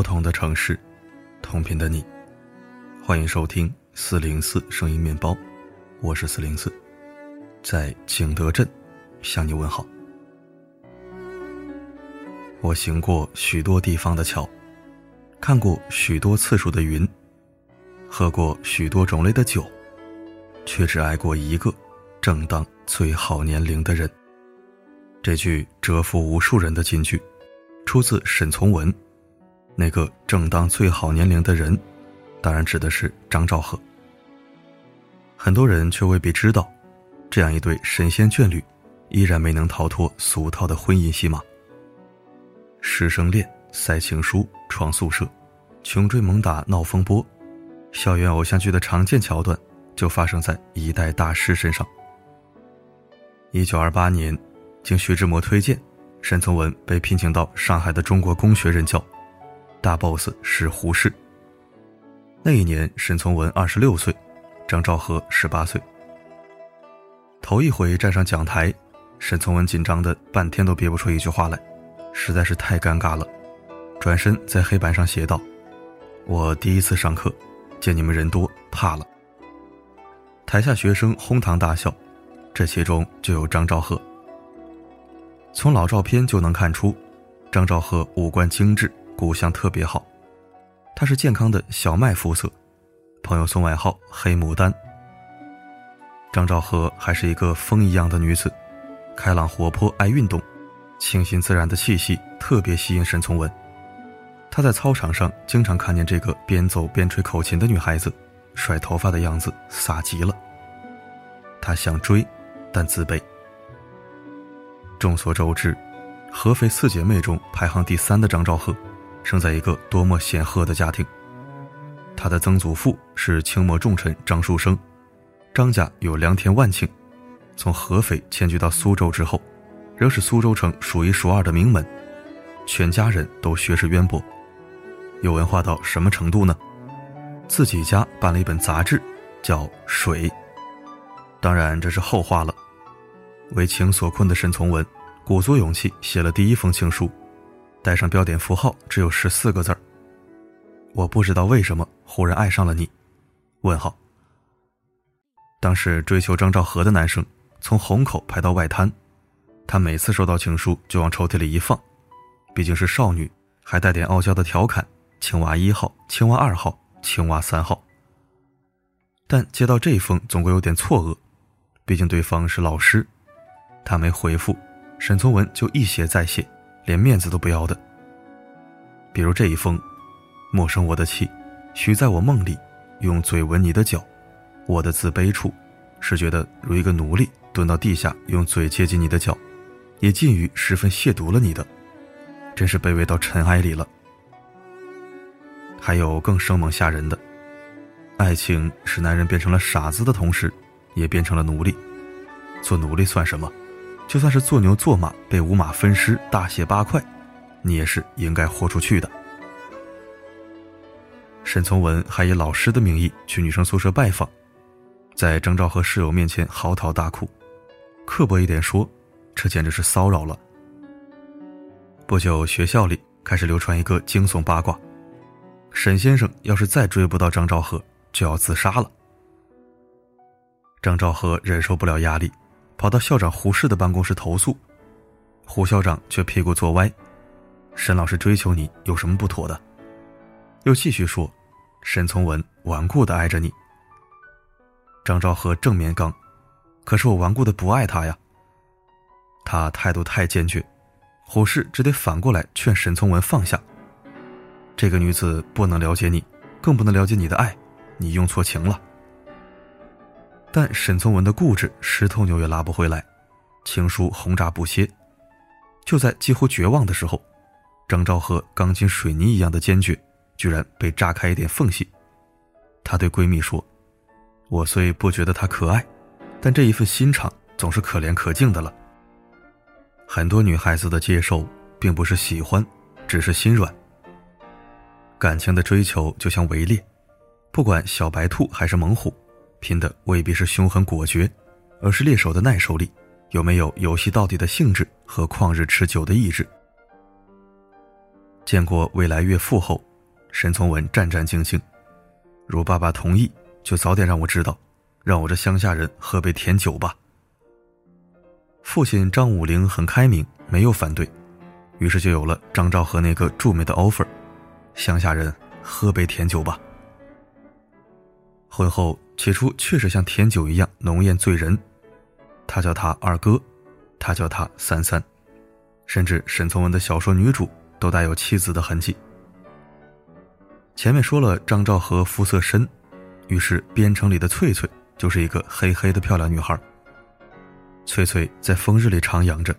不同的城市，同频的你，欢迎收听四零四声音面包，我是四零四，在景德镇向你问好。我行过许多地方的桥，看过许多次数的云，喝过许多种类的酒，却只爱过一个正当最好年龄的人。这句折服无数人的金句，出自沈从文。那个正当最好年龄的人，当然指的是张兆和。很多人却未必知道，这样一对神仙眷侣，依然没能逃脱俗套的婚姻戏码。师生恋、塞情书、闯宿舍、穷追猛打、闹风波，校园偶像剧的常见桥段，就发生在一代大师身上。一九二八年，经徐志摩推荐，沈从文被聘请到上海的中国公学任教，大 boss 是胡适。那一年，沈从文二十六岁，张兆和十八岁。头一回站上讲台，沈从文紧张的半天都憋不出一句话来。实在是太尴尬了，转身在黑板上写道：“我第一次上课，见你们人多，怕了。”台下学生哄堂大笑，这其中就有张兆和。从老照片就能看出，张兆和五官精致，骨相特别好。他是健康的小麦肤色，朋友送外号“黑牡丹”。张兆和还是一个风一样的女子，开朗活泼，爱运动。清新自然的气息特别吸引沈从文，他在操场上经常看见这个边走边吹口琴的女孩子，甩头发的样子飒极了。他想追，但自卑。众所周知，合肥四姐妹中排行第三的张兆和，生在一个多么显赫的家庭。他的曾祖父是清末重臣张树声，张家有良田万顷，从合肥迁居到苏州之后。仍是苏州城数一数二的名门，全家人都学识渊博，有文化到什么程度呢？自己家办了一本杂志，叫《水》。当然这是后话了。为情所困的沈从文，鼓足勇气写了第一封情书，带上标点符号，只有十四个字儿：“我不知道为什么忽然爱上了你。”问号。当时追求张兆和的男生，从虹口排到外滩。他每次收到情书就往抽屉里一放，毕竟是少女，还带点傲娇的调侃：“青蛙一号，青蛙二号，青蛙三号。”但接到这封总归有点错愕，毕竟对方是老师，他没回复，沈从文就一写再写，连面子都不要的。比如这一封：“莫生我的气，许在我梦里，用嘴吻你的脚。我的自卑处，是觉得如一个奴隶蹲到地下，用嘴接近你的脚。”也近于十分亵渎了你的，真是卑微到尘埃里了。还有更生猛吓人的，爱情使男人变成了傻子的同时，也变成了奴隶。做奴隶算什么？就算是做牛做马被五马分尸大卸八块，你也是应该豁出去的。沈从文还以老师的名义去女生宿舍拜访，在张兆和室友面前嚎啕大哭。刻薄一点说。这简直是骚扰了。不久，学校里开始流传一个惊悚八卦：沈先生要是再追不到张兆和，就要自杀了。张兆和忍受不了压力，跑到校长胡适的办公室投诉，胡校长却屁股坐歪：“沈老师追求你有什么不妥的？”又继续说：“沈从文顽固的爱着你。”张兆和正面刚：“可是我顽固的不爱他呀。”他态度太坚决，胡适只得反过来劝沈从文放下。这个女子不能了解你，更不能了解你的爱，你用错情了。但沈从文的固执，十头牛也拉不回来，情书轰炸不歇。就在几乎绝望的时候，张兆和钢筋水泥一样的坚决，居然被炸开一点缝隙。她对闺蜜说：“我虽不觉得他可爱，但这一份心肠总是可怜可敬的了。”很多女孩子的接受，并不是喜欢，只是心软。感情的追求就像围猎，不管小白兔还是猛虎，拼的未必是凶狠果决，而是猎手的耐受力，有没有游戏到底的兴致和旷日持久的意志。见过未来岳父后，沈从文战战兢兢。如爸爸同意，就早点让我知道，让我这乡下人喝杯甜酒吧。父亲张武龄很开明，没有反对，于是就有了张兆和那个著名的 offer：乡下人喝杯甜酒吧。婚后，起初确实像甜酒一样浓艳醉人，他叫他二哥，他叫他三三，甚至沈从文的小说女主都带有妻子的痕迹。前面说了张兆和肤色深，于是边城里的翠翠就是一个黑黑的漂亮女孩。翠翠在风日里徜徉着，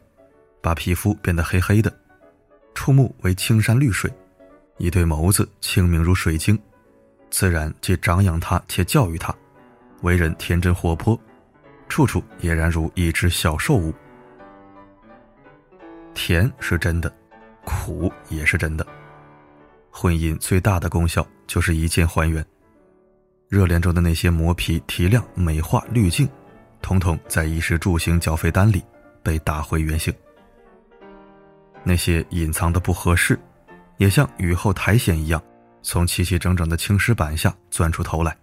把皮肤变得黑黑的，触目为青山绿水，一对眸子清明如水晶，自然既长养她且教育她，为人天真活泼，处处俨然如一只小兽物。甜是真的，苦也是真的。婚姻最大的功效就是一键还原，热恋中的那些磨皮、提亮、美化、滤镜。统统在衣食住行缴费单里被打回原形。那些隐藏的不合适，也像雨后苔藓一样，从齐齐整整的青石板下钻出头来。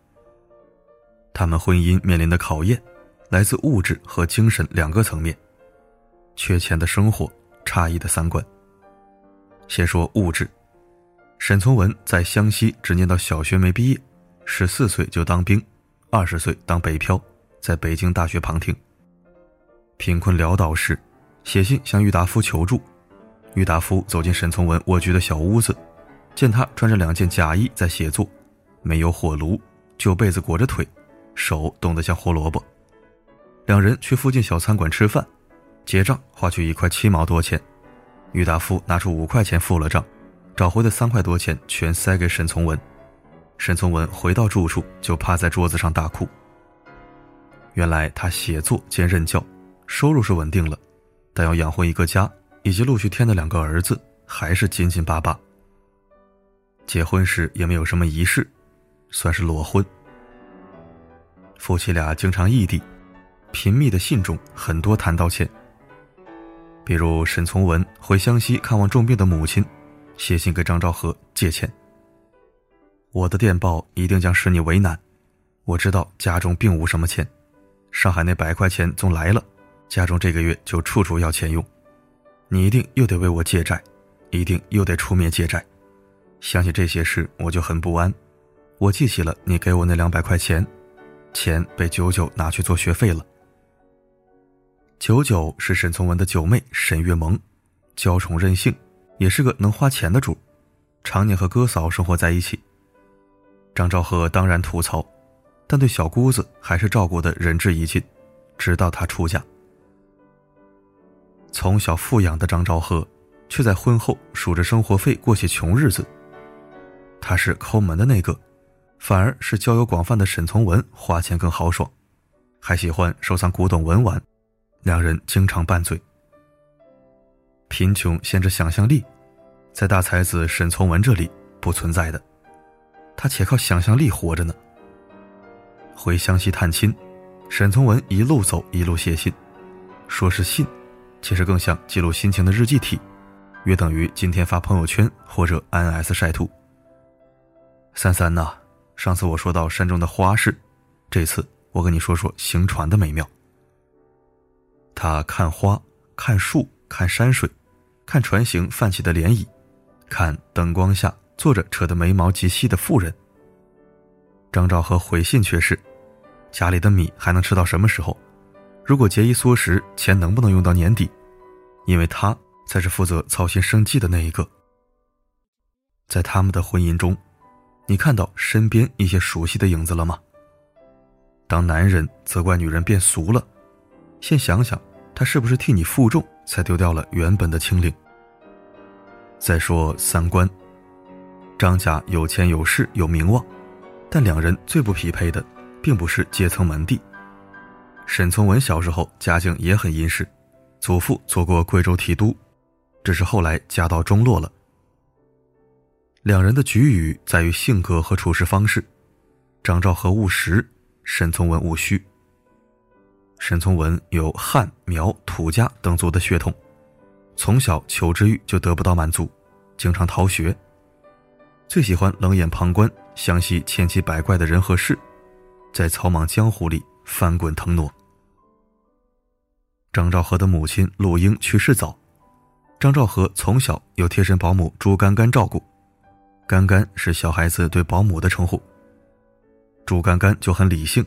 他们婚姻面临的考验，来自物质和精神两个层面，缺钱的生活，差异的三观。先说物质，沈从文在湘西只念到小学没毕业，十四岁就当兵，二十岁当北漂。在北京大学旁听。贫困潦倒时，写信向郁达夫求助。郁达夫走进沈从文蜗居的小屋子，见他穿着两件假衣在写作，没有火炉，旧被子裹着腿，手冻得像胡萝卜。两人去附近小餐馆吃饭，结账花去一块七毛多钱。郁达夫拿出五块钱付了账，找回的三块多钱全塞给沈从文。沈从文回到住处就趴在桌子上大哭。原来他写作兼任教，收入是稳定了，但要养活一个家以及陆续添的两个儿子，还是紧紧巴巴。结婚时也没有什么仪式，算是裸婚。夫妻俩经常异地，频密的信中很多谈到钱。比如沈从文回湘西看望重病的母亲，写信给张兆和借钱。我的电报一定将使你为难，我知道家中并无什么钱。上海那百块钱总来了，家中这个月就处处要钱用，你一定又得为我借债，一定又得出面借债。想起这些事，我就很不安。我记起了你给我那两百块钱，钱被九九拿去做学费了。九九是沈从文的九妹沈月萌，娇宠任性，也是个能花钱的主，常年和哥嫂生活在一起。张兆和当然吐槽。但对小姑子还是照顾的仁至义尽，直到她出嫁。从小富养的张兆和，却在婚后数着生活费过起穷日子。他是抠门的那个，反而是交友广泛的沈从文花钱更豪爽，还喜欢收藏古董文玩，两人经常拌嘴。贫穷限制想象力，在大才子沈从文这里不存在的，他且靠想象力活着呢。回湘西探亲，沈从文一路走一路写信，说是信，其实更像记录心情的日记体，约等于今天发朋友圈或者 INS 晒图。三三呐，上次我说到山中的花事，这次我跟你说说行船的美妙。他看花，看树，看山水，看船行泛起的涟漪，看灯光下坐着扯得眉毛极细的妇人。张兆和回信却是。家里的米还能吃到什么时候？如果节衣缩食，钱能不能用到年底？因为他才是负责操心生计的那一个。在他们的婚姻中，你看到身边一些熟悉的影子了吗？当男人责怪女人变俗了，先想想他是不是替你负重，才丢掉了原本的清零。再说三观，张家有钱有势有名望，但两人最不匹配的。并不是阶层门第。沈从文小时候家境也很殷实，祖父做过贵州提督，只是后来家道中落了。两人的局语在于性格和处事方式，张兆和务实，沈从文务虚。沈从文有汉、苗、土家等族的血统，从小求知欲就得不到满足，经常逃学。最喜欢冷眼旁观、详细千奇百怪的人和事，在草莽江湖里翻滚腾挪。张兆和的母亲陆英去世早，张兆和从小有贴身保姆朱干干照顾，干干是小孩子对保姆的称呼。朱干干就很理性，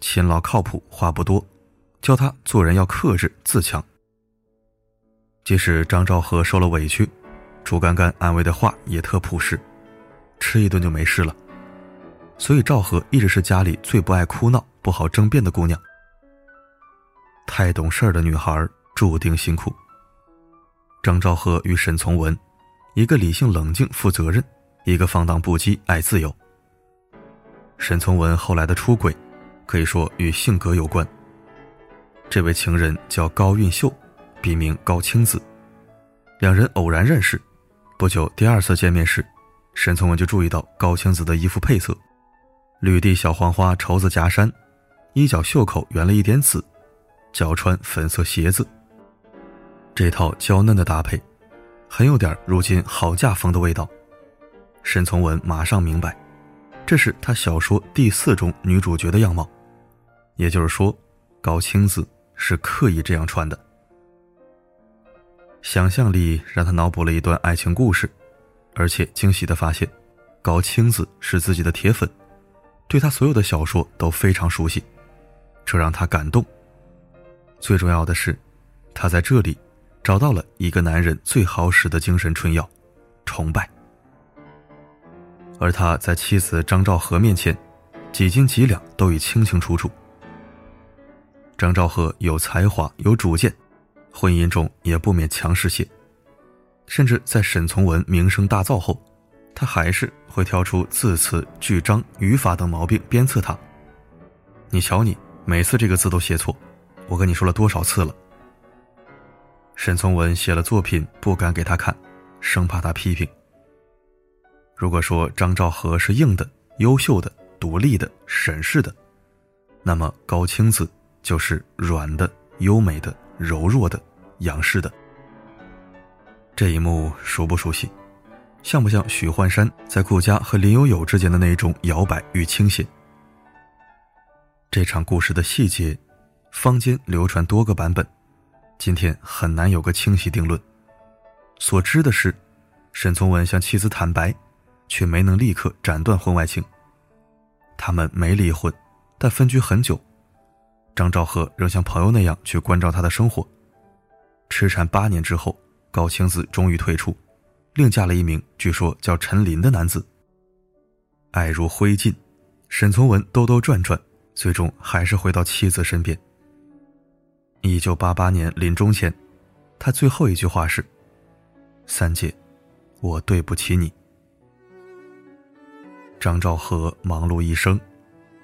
勤劳靠谱，话不多，教他做人要克制自强。即使张兆和受了委屈，朱干干安慰的话也特朴实，吃一顿就没事了。所以赵和一直是家里最不爱哭闹、不好争辩的姑娘。太懂事儿的女孩注定辛苦。张兆和与沈从文，一个理性冷静、负责任，一个放荡不羁、爱自由。沈从文后来的出轨，可以说与性格有关。这位情人叫高运秀，笔名高青子，两人偶然认识。不久第二次见面时，沈从文就注意到高青子的衣服配色：绿地小黄花绸子夹衫，衣角袖口圆了一点紫。脚穿粉色鞋子，这套娇嫩的搭配，很有点如今好嫁风的味道。沈从文马上明白，这是他小说第四中女主角的样貌，也就是说，高青子是刻意这样穿的。想象力让他脑补了一段爱情故事，而且惊喜的发现，高青子是自己的铁粉，对他所有的小说都非常熟悉，这让他感动。最重要的是，他在这里找到了一个男人最好使的精神春药——崇拜。而他在妻子张兆和面前，几斤几两都已清清楚楚。张兆和有才华、有主见，婚姻中也不免强势些。甚至在沈从文名声大噪后，他还是会挑出字词、句章、语法等毛病鞭策他。你瞧你，每次这个字都写错。我跟你说了多少次了？沈从文写了作品不敢给他看，生怕他批评。如果说张兆和是硬的、优秀的、独立的、审视的，那么高青子就是软的、优美的、柔弱的、仰视的。这一幕熟不熟悉？像不像许幻山在顾家和林有有之间的那种摇摆与倾斜？这场故事的细节。坊间流传多个版本，今天很难有个清晰定论。所知的是，沈从文向妻子坦白，却没能立刻斩断婚外情。他们没离婚，但分居很久。张兆和仍像朋友那样去关照他的生活。痴缠八年之后，高青子终于退出，另嫁了一名据说叫陈林的男子。爱如灰烬，沈从文兜兜转转，最终还是回到妻子身边。一九八八年临终前，他最后一句话是：“三姐，我对不起你。”张兆和忙碌一生，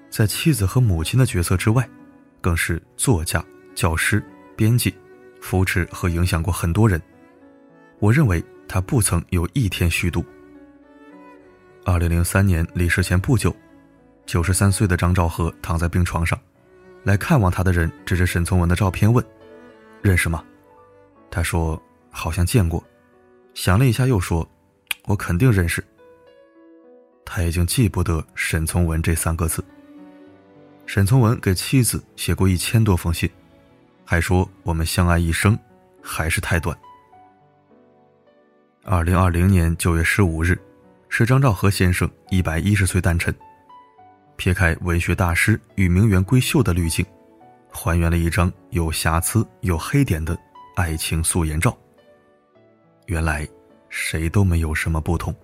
在妻子和母亲的角色之外，更是作家、教师、编辑，扶持和影响过很多人。我认为他不曾有一天虚度。二零零三年离世前不久，九十三岁的张兆和躺在病床上。来看望他的人指着沈从文的照片问：“认识吗？”他说：“好像见过。”想了一下又说：“我肯定认识。”他已经记不得沈从文这三个字。沈从文给妻子写过一千多封信，还说我们相爱一生，还是太短。二零二零年九月十五日，是张兆和先生一百一十岁诞辰。撇开文学大师与名媛闺秀的滤镜，还原了一张有瑕疵、有黑点的爱情素颜照。原来，谁都没有什么不同。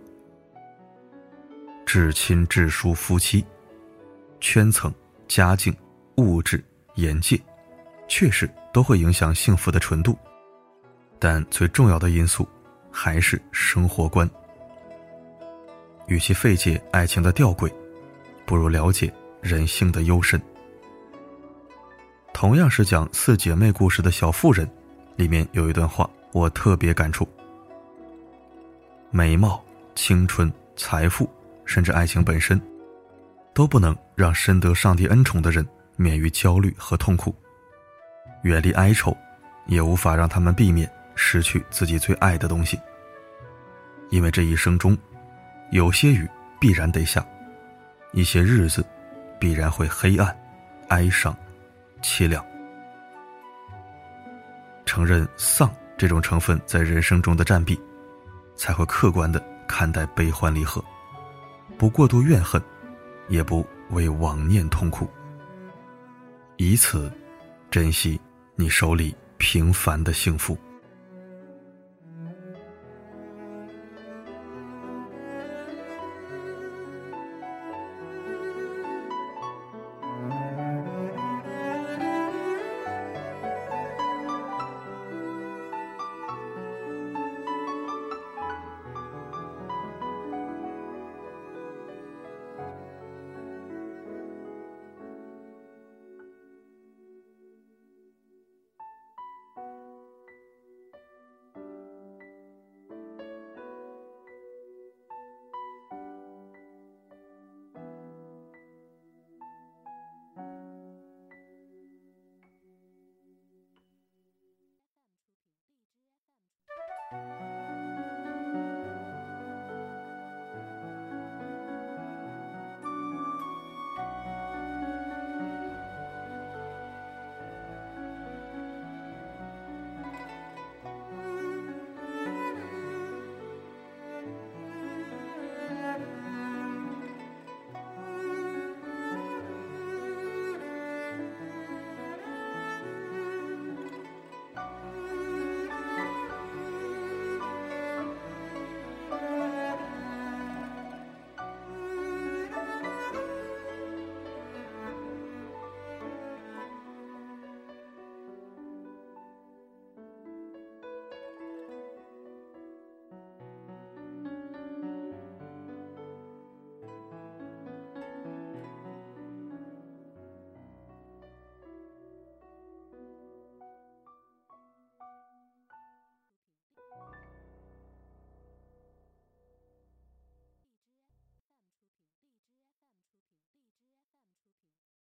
至亲至疏夫妻，圈层、家境、物质、眼界，确实都会影响幸福的纯度。但最重要的因素，还是生活观。与其费解爱情的吊诡。不如了解人性的幽深。同样是讲四姐妹故事的小妇人，里面有一段话我特别感触：美貌、青春、财富，甚至爱情本身，都不能让深得上帝恩宠的人免于焦虑和痛苦；远离哀愁，也无法让他们避免失去自己最爱的东西。因为这一生中，有些雨必然得下，一些日子必然会黑暗、哀伤、凄凉。承认丧这种成分在人生中的占比，才会客观的看待悲欢离合，不过度怨恨，也不为往念痛苦，以此珍惜你手里平凡的幸福。